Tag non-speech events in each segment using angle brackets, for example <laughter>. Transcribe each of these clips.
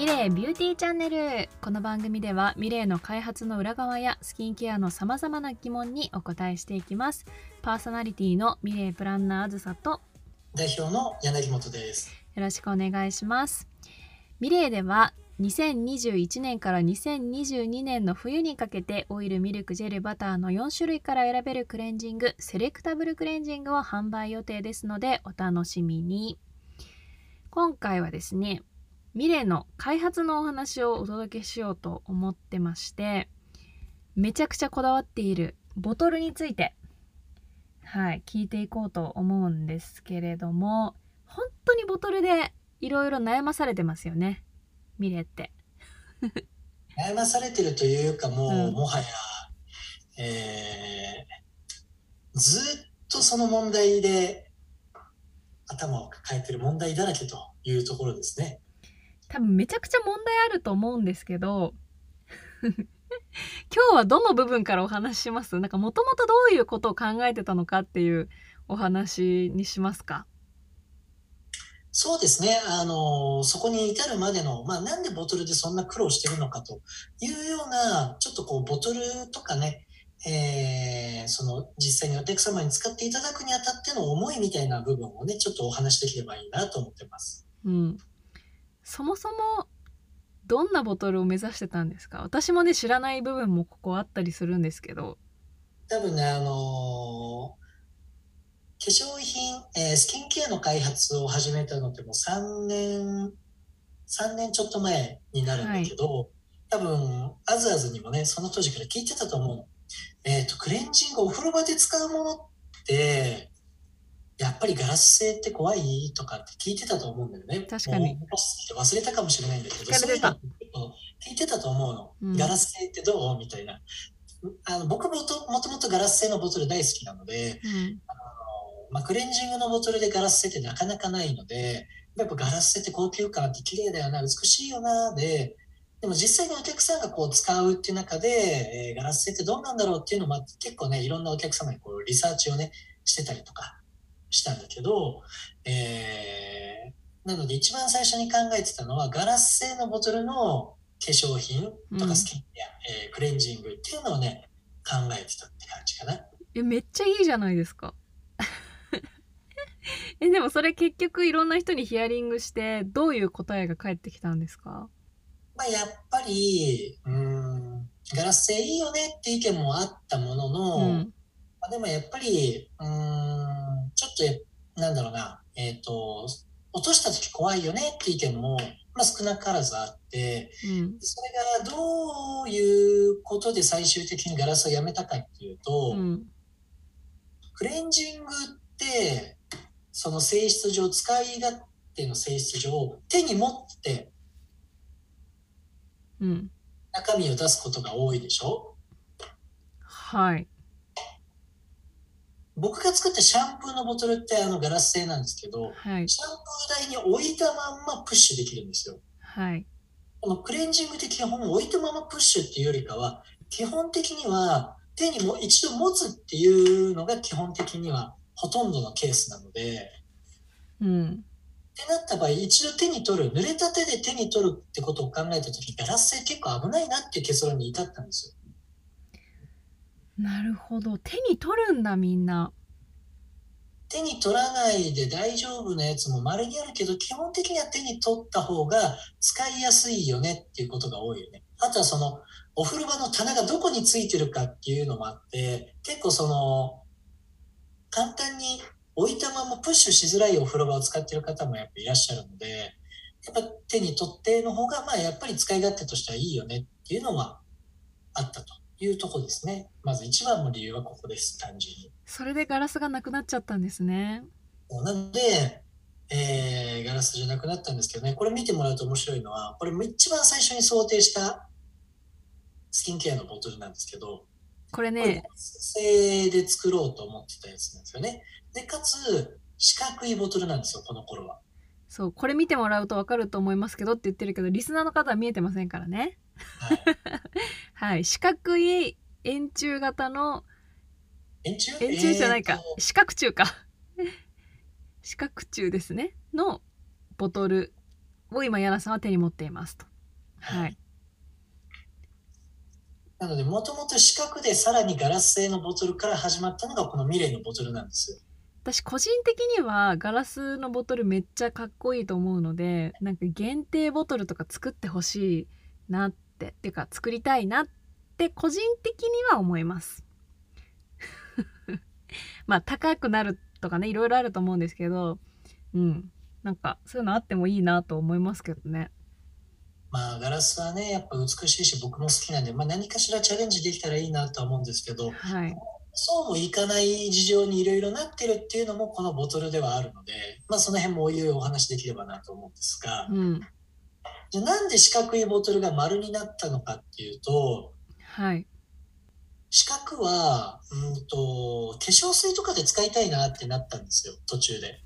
ミレイビューティーチャンネル。この番組ではミレイの開発の裏側やスキンケアのさまざまな疑問にお答えしていきます。パーソナリティのミレイプランナーあずさと代表の柳本です。よろしくお願いします。ミレイでは2021年から2022年の冬にかけてオイル、ミルク、ジェル、バターの4種類から選べるクレンジング、セレクタブルクレンジングを販売予定ですのでお楽しみに。今回はですね、ミレーの開発のお話をお届けしようと思ってまして、めちゃくちゃこだわっているボトルについて、はい、聞いていこうと思うんですけれども、本当にボトルでいろいろ悩まされてますよね。ミレって悩まされてるというかもう、うん、もはや、えー、ずっとその問題で頭を抱えてる問題だらけというところですね。多分めちゃくちゃ問題あると思うんですけど <laughs> 今日はどの部分からお話しします？なんかもともとどういうことを考えてたのかっていうお話にしますか？そうですね。あの、そこに至るまでの、まあ、なんでボトルでそんな苦労してるのかというような、ちょっとこう、ボトルとかね、えー、その、実際にお客様に使っていただくにあたっての思いみたいな部分をね、ちょっとお話しできればいいなと思ってます。うん。そもそも、どんなボトルを目指してたんですか？私もね、知らない部分もここあったりするんですけど。多分ね、あの化粧品、えー、スキンケアの開発を始めたのってもう3年、3年ちょっと前になるんだけど、はい、多分、あずあずにもね、その当時から聞いてたと思うの。えっ、ー、と、クレンジング、お風呂場で使うものって、やっぱりガラス製って怖いとかって聞いてたと思うんだよね。確かに。忘れたかもしれないんだけど、そういうの聞いてたと思うの。うん、ガラス製ってどうみたいな。あの僕もともともとガラス製のボトル大好きなので、うん、あまあ、クレンジングのボトルでガラス製ってなかなかないので、やっぱガラス製って高級感あって綺麗だよな、美しいよな、で、でも実際にお客さんがこう使うっていう中で、えー、ガラス製ってどうなんだろうっていうのも結構ね、いろんなお客様にこうリサーチをね、してたりとかしたんだけど、えー、なので一番最初に考えてたのは、ガラス製のボトルの化粧品とかスキンケア、うん、えー、クレンジングっていうのをね、考えてたって感じかな。え、めっちゃいいじゃないですか。<laughs> えでもそれ結局いろんな人にヒアリングしてどういう答えが返ってきたんですか？まあやっぱりうんガラス製いいよねって意見もあったものの、うん、まあ、でもやっぱりうんちょっとなんだろうなえっ、ー、と落とした時怖いよねって意見も、まあ、少なからずあって、うん、それがどういうことで最終的にガラスをやめたかっていうと、うん、クレンジングってその性質上、使い勝手の性質上、手に持って、うん。中身を出すことが多いでしょ？はい。僕が作ったシャンプーのボトルってあのガラス製なんですけど、はい、シャンプー台に置いたまんまプッシュできるんですよ。はい。このクレンジングって基本置いたままプッシュっていうよりかは、基本的には手にも一度持つっていうのが基本的にはほとんどのケースなので、うん。ってなった場合、一度手に取る、濡れた手で手に取るってことを考えたとき、ガラス製結構危ないなっていう結論に至ったんですよ。なるほど。手に取るんだ、みんな。手に取らないで大丈夫なやつも稀にあるけど、基本的には手に取った方が使いやすいよねっていうことが多いよね。あとはその、お風呂場の棚がどこについてるかっていうのもあって、結構その、簡単に置いたままプッシュしづらいお風呂場を使ってる方もやっぱいらっしゃるので、やっぱ手に取っての方が、まあやっぱり使い勝手としてはいいよねっていうのはあったというとこですね。まず一番の理由はここです、単純に。それでガラスがなくなっちゃったんですね。なので、えー、ガラスじゃなくなったんですけどね、これ見てもらうと面白いのは、これも一番最初に想定したスキンケアのボトルなんですけど、これね、製で作ろうと思ってたやつなんですよね。で、かつ、四角いボトルなんですよ、この頃は。そう、これ見てもらうとわかると思いますけどって言ってるけど、リスナーの方は見えてませんからね。はい。はい、四角い円柱型の、円柱？円柱じゃないか、えー、四角柱か。四角柱ですね。のボトルを今柳さんは手に持っていますと。はい。なので、もともと四角でさらにガラス製のボトルから始まったのがこのミレイのボトルなんですよ。私個人的にはガラスのボトルめっちゃかっこいいと思うのでなんか限定ボトルとか作ってほしいなってっていうか作りたいなって個人的には思います。<laughs> まあ高くなるとかねいろいろあると思うんですけどうん。なんかそういうのあってもいいなと思いますけどね。まあガラスはねやっぱ美しいし僕も好きなんで、まあ、何かしらチャレンジできたらいいなとは思うんですけど、はい、そうもいかない事情にいろいろなってるっていうのもこのボトルではあるので、まあ、その辺もおいおいお話できればなと思うんですが、うん、じゃなんで四角いボトルが丸になったのかっていうと、はい、四角はうんと化粧水とかで使いたいなってなったんですよ途中で。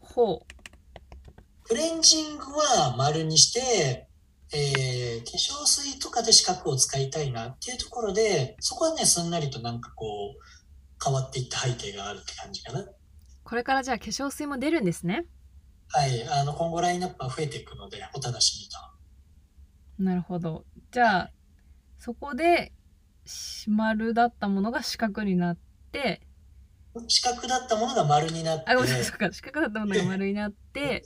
ほう。クレンジングは丸にしてえー、化粧水とかで四角を使いたいなっていうところで、そこはね、すんなりとなんかこう、変わっていった背景があるって感じかな。これからじゃあ化粧水も出るんですね。はい、あの今後ラインナップは増えていくので、お楽しみと。なるほど。じゃあ、そこで丸だったものが四角になって、四角だったものが丸になって、あ、ごめんなさい、四角だったものが丸になって、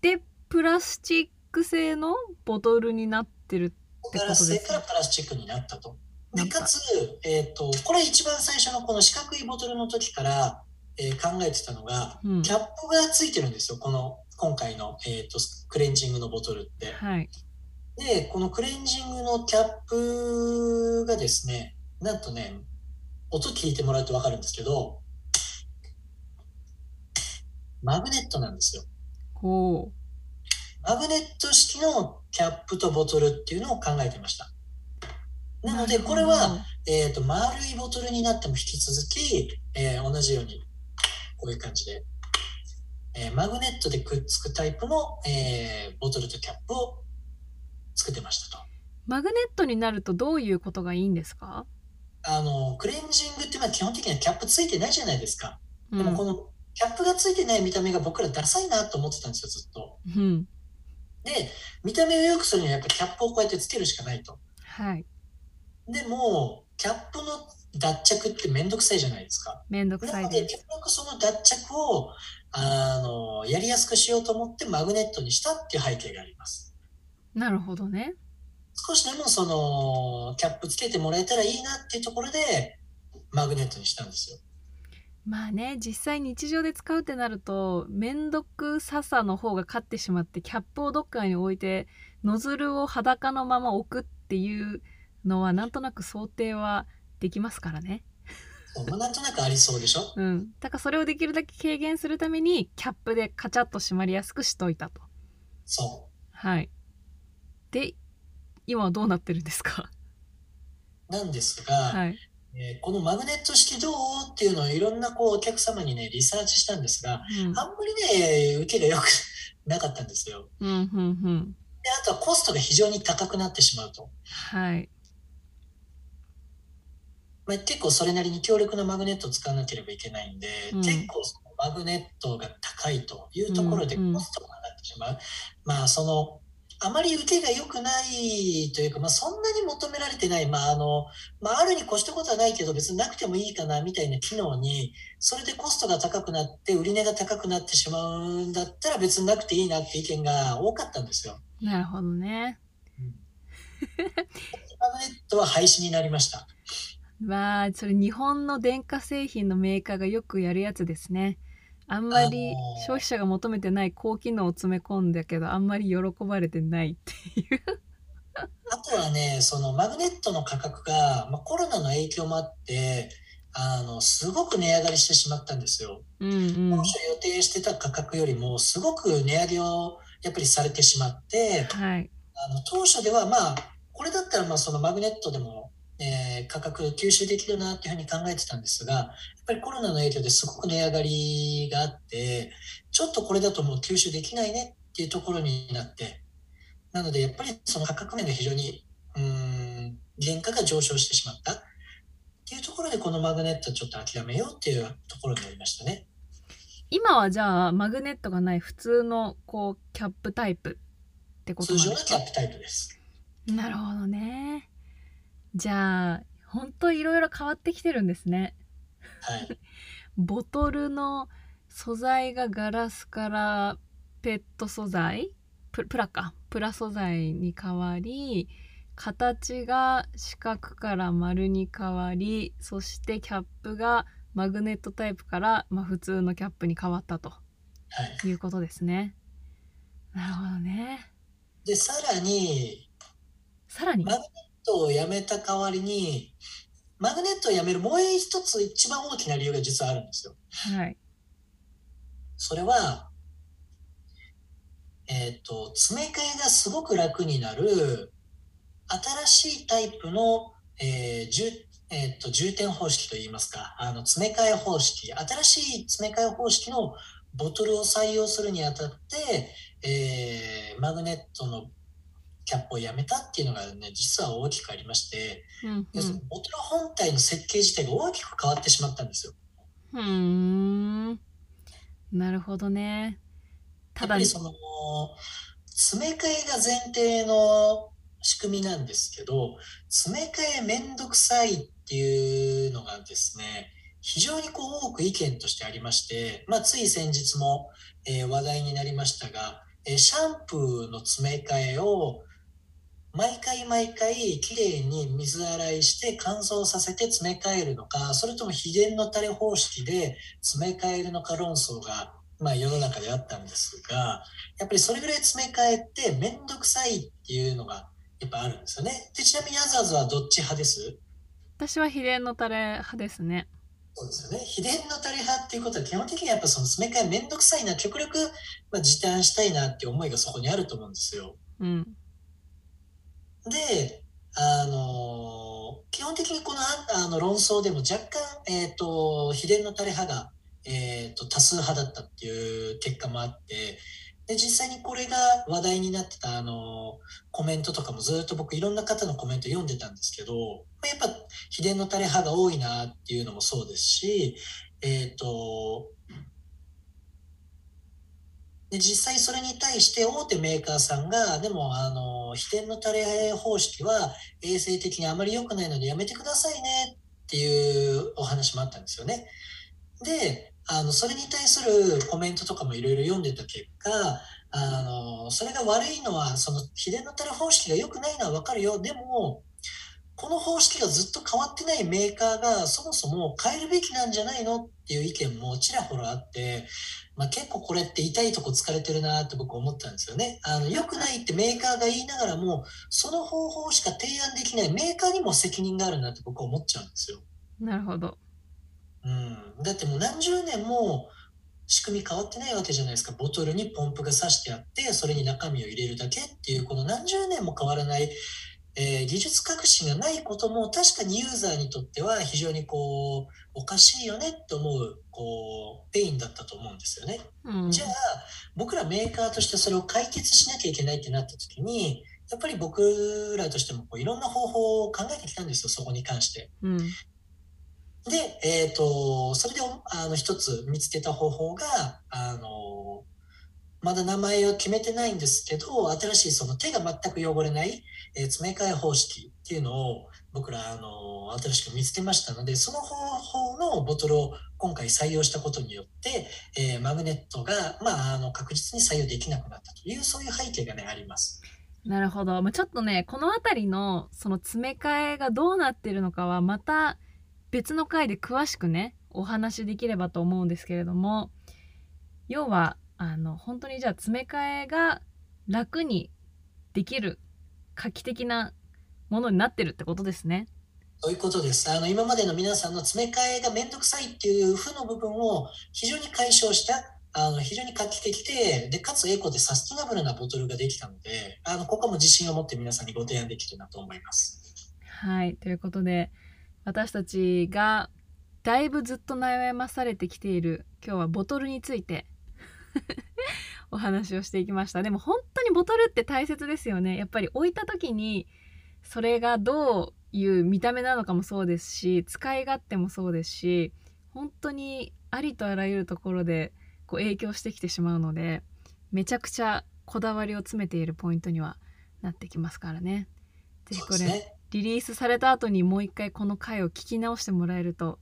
で、プラスチック製のボトルになってるってことです、ね、ガラス製からプラスチックになったと。でかつ、えーと、これ一番最初のこの四角いボトルの時から、えー、考えてたのが、うん、キャップがついてるんですよこの今回の、えーと、クレンジングのボトルって。はい、でこのクレンジングのキャップがですねなんとね音聞いてもらうと分かるんですけどマグネットなんですよ。ほうマグネット式のキャップとボトルっていうのを考えてました。なので、これは、えっ、ー、と、丸いボトルになっても引き続き、えー、同じように、こういう感じで、えー、マグネットでくっつくタイプの、えボトルとキャップを作ってましたと。マグネットになるとどういうことがいいんですか？あの、クレンジングっていうのは基本的にはキャップついてないじゃないですか。でもこのキャップがついてない見た目が僕らダサいなと思ってたんですよ、ずっと。うん、で、見た目を良くするにはやっぱキャップをこうやってつけるしかないと。はい。でも、キャップの脱着ってめんどくさいじゃないですか。めんどくさいで。結局その脱着を、あの、やりやすくしようと思ってマグネットにしたっていう背景があります。なるほどね。少しでもその、キャップつけてもらえたらいいなっていうところで、マグネットにしたんですよ。まあね実際日常で使うってなると面倒くささの方が勝ってしまってキャップをどっかに置いてノズルを裸のまま置くっていうのはなんとなく想定はできますからね。まあ、なんとなくありそうでしょ、うん、だからそれをできるだけ軽減するためにキャップでカチャッと閉まりやすくしといたと。そう。はい。で今はどうなってるんですか？なんですが、はい、えー、このマグネット式どうっていうのをいろんなこうお客様にねリサーチしたんですが、うん、あんまりね受けが良くなかったんですよ。うんうんうん、であとはコストが非常に高くなってしまうと。はいまあ、結構それなりに強力なマグネットを使わなければいけないんで、うん、結構そのマグネットが高いというところでコストが上がってしまう。うんうん、まあそのあまり受けが良くないというか、まあ、そんなに求められてない、まああのまあ、あるに越したことはないけど別になくてもいいかなみたいな機能にそれでコストが高くなって売り値が高くなってしまうんだったら別になくていいなって意見が多かったんですよ。なるほどね。うん、タブレットは廃止になりました。<laughs> まあそれ日本の電化製品のメーカーがよくやるやつですね。あんまり消費者が求めてない高機能を詰め込んだけどあんまり喜ばれてないっていう。あとはねそのマグネットの価格が、まあ、コロナの影響もあってあのすごく値上がりしてしまったんですよ。うんうん、当初予定してた価格よりもすごく値上げをやっぱりされてしまって、はい、あの当初ではまあこれだったらまあそのマグネットでもえー、価格吸収できるなっていうふうに考えてたんですが、やっぱりコロナの影響ですごく値上がりがあって、ちょっとこれだともう吸収できないねっていうところになって、なのでやっぱりその価格面が非常に、うん、原価が上昇してしまったっていうところで、このマグネットちょっと諦めようっていうところになりましたね。今はじゃあマグネットがない普通のこうキャップタイプってことですか？通常のキャップタイプです。なるほどねじゃあ本当いろいろ変わってきてるんですね。はい。<laughs> ボトルの素材がガラスからペット素材？ププラか。プラ素材に変わり形が四角から丸に変わりそしてキャップがマグネットタイプから、まあ、普通のキャップに変わったと、はい、いうことですね。なるほどね。でさらにさらに？マグネットをやめた代わりにマグネットをやめるもう一つ一番大きな理由が実はあるんですよ。はい。それはえっ、ー、と詰め替えがすごく楽になる新しいタイプの、えー重えーと、重点方式といいますかあの詰め替え方式新しい詰め替え方式のボトルを採用するにあたって、えー、マグネットのキャップをやめたっていうのがね実は大きくありまして、うんうん、ボトル本体の設計自体が大きく変わってしまったんですよ。うんなるほどね。ただその詰め替えが前提の仕組みなんですけど詰め替えめんどくさいっていうのがですね非常にこう多く意見としてありまして、まあ、つい先日も、えー、話題になりましたが、えー、シャンプーの詰め替えを毎回毎回きれいに水洗いして乾燥させて詰め替えるのかそれとも秘伝のタレ方式で詰め替えるのか論争が、まあ、世の中であったんですがやっぱりそれぐらい詰め替えって面倒くさいっていうのがやっぱあるんですよね。でちなみにアザーズはどっち派です？私は秘伝のタレ派ですね。そうですよね。秘伝のタレ派っていうことは基本的にやっぱその詰め替えめんどくさいな、極力、まあ、時短したいなっていう思いがそこにあると思うんですよ。うん、で、あの基本的にこのあの論争でも若干、えっ、ー、と、秘伝のタレ派が、えっ、ー、と、多数派だったっていう結果もあって、で実際にこれが話題になってたあのコメントとかもずっと僕いろんな方のコメント読んでたんですけどやっぱ秘伝のタレ派が多いなっていうのもそうですしえっ、ー、とで実際それに対して大手メーカーさんがでもあの秘伝のタレ方式は衛生的にあまり良くないのでやめてくださいねっていうお話もあったんですよね。であのそれに対するコメントとかもいろいろ読んでた結果あのそれが悪いのはその秘伝のタレ方式が良くないのは分かるよでもの方式がずっと変わってないメーカーがそもそも変えるべきなんじゃないのっていう意見もちらほらあって、まあ、結構これって痛いとこ疲れてるなって僕思ったんですよね。あの良くないってメーカーが言いながらもその方法しか提案できないメーカーにも責任があるなって僕は思っちゃうんですよ。なるほど。うん、だってもう何十年も仕組み変わってないわけじゃないですかボトルにポンプが刺してあってそれに中身を入れるだけっていうこの何十年も変わらない、えー、技術革新がないことも確かにユーザーにとっては非常にこうおかしいよねって思うこうペインだったと思うんですよね、うん、じゃあ僕らメーカーとしてそれを解決しなきゃいけないってなった時にやっぱり僕らとしてもこういろんな方法を考えてきたんですよそこに関して。うん。で、えっ、ー、と、それであの一つ見つけた方法が、あの、まだ名前を決めてないんですけど、新しいその手が全く汚れない、えー、詰め替え方式っていうのを僕ら、あの、新しく見つけましたので、その方法のボトルを今回採用したことによって、えー、マグネットが、まあ、あの、確実に採用できなくなったという、そういう背景がね、あります。なるほど。まあ、ちょっとね、この辺りのその詰め替えがどうなってるのかは、また、別の回で詳しくねお話しできればと思うんですけれども要はあの本当にじゃあ詰め替えが楽にできる画期的なものになってるってことですね。そういうことです。あの今までの皆さんの詰め替えがめんどくさいっていう負の部分を非常に解消したあの非常に画期的ででかつエコでサスティナブルなボトルができたのであのここも自信を持って皆さんにご提案できるなと思います。はいということで私たちがだいぶずっと悩まされてきている今日はボトルについて <laughs> お話をしていきました。でも本当にボトルって大切ですよね。やっぱり置いた時にそれがどういう見た目なのかもそうですし使い勝手もそうですし本当にありとあらゆるところで構影響してきてしまうのでめちゃくちゃこだわりを詰めているポイントにはなってきますからね。ぜひこれ、リリースされた後にもう一回この回を聞き直してもらえると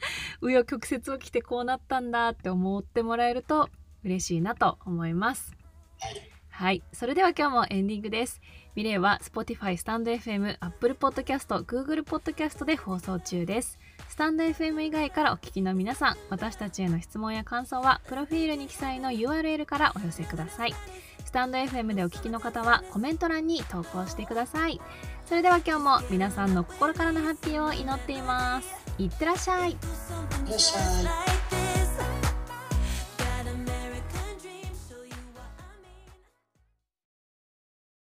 <laughs> 紆余曲折を着てこうなったんだって思ってもらえると嬉しいなと思います。はい、それでは今日もエンディングです。ミレイは Spotify、スタンド FM、Apple Podcast、Google Podcast で放送中です。スタンド FM 以外からお聞きの皆さん、私たちへの質問や感想は、プロフィールに記載の URL からお寄せください。スタンド FM でお聞きの方はコメント欄に投稿してください。それでは今日も皆さんの心からのハッピーを祈っています。いってらっしゃい。いらっしゃい。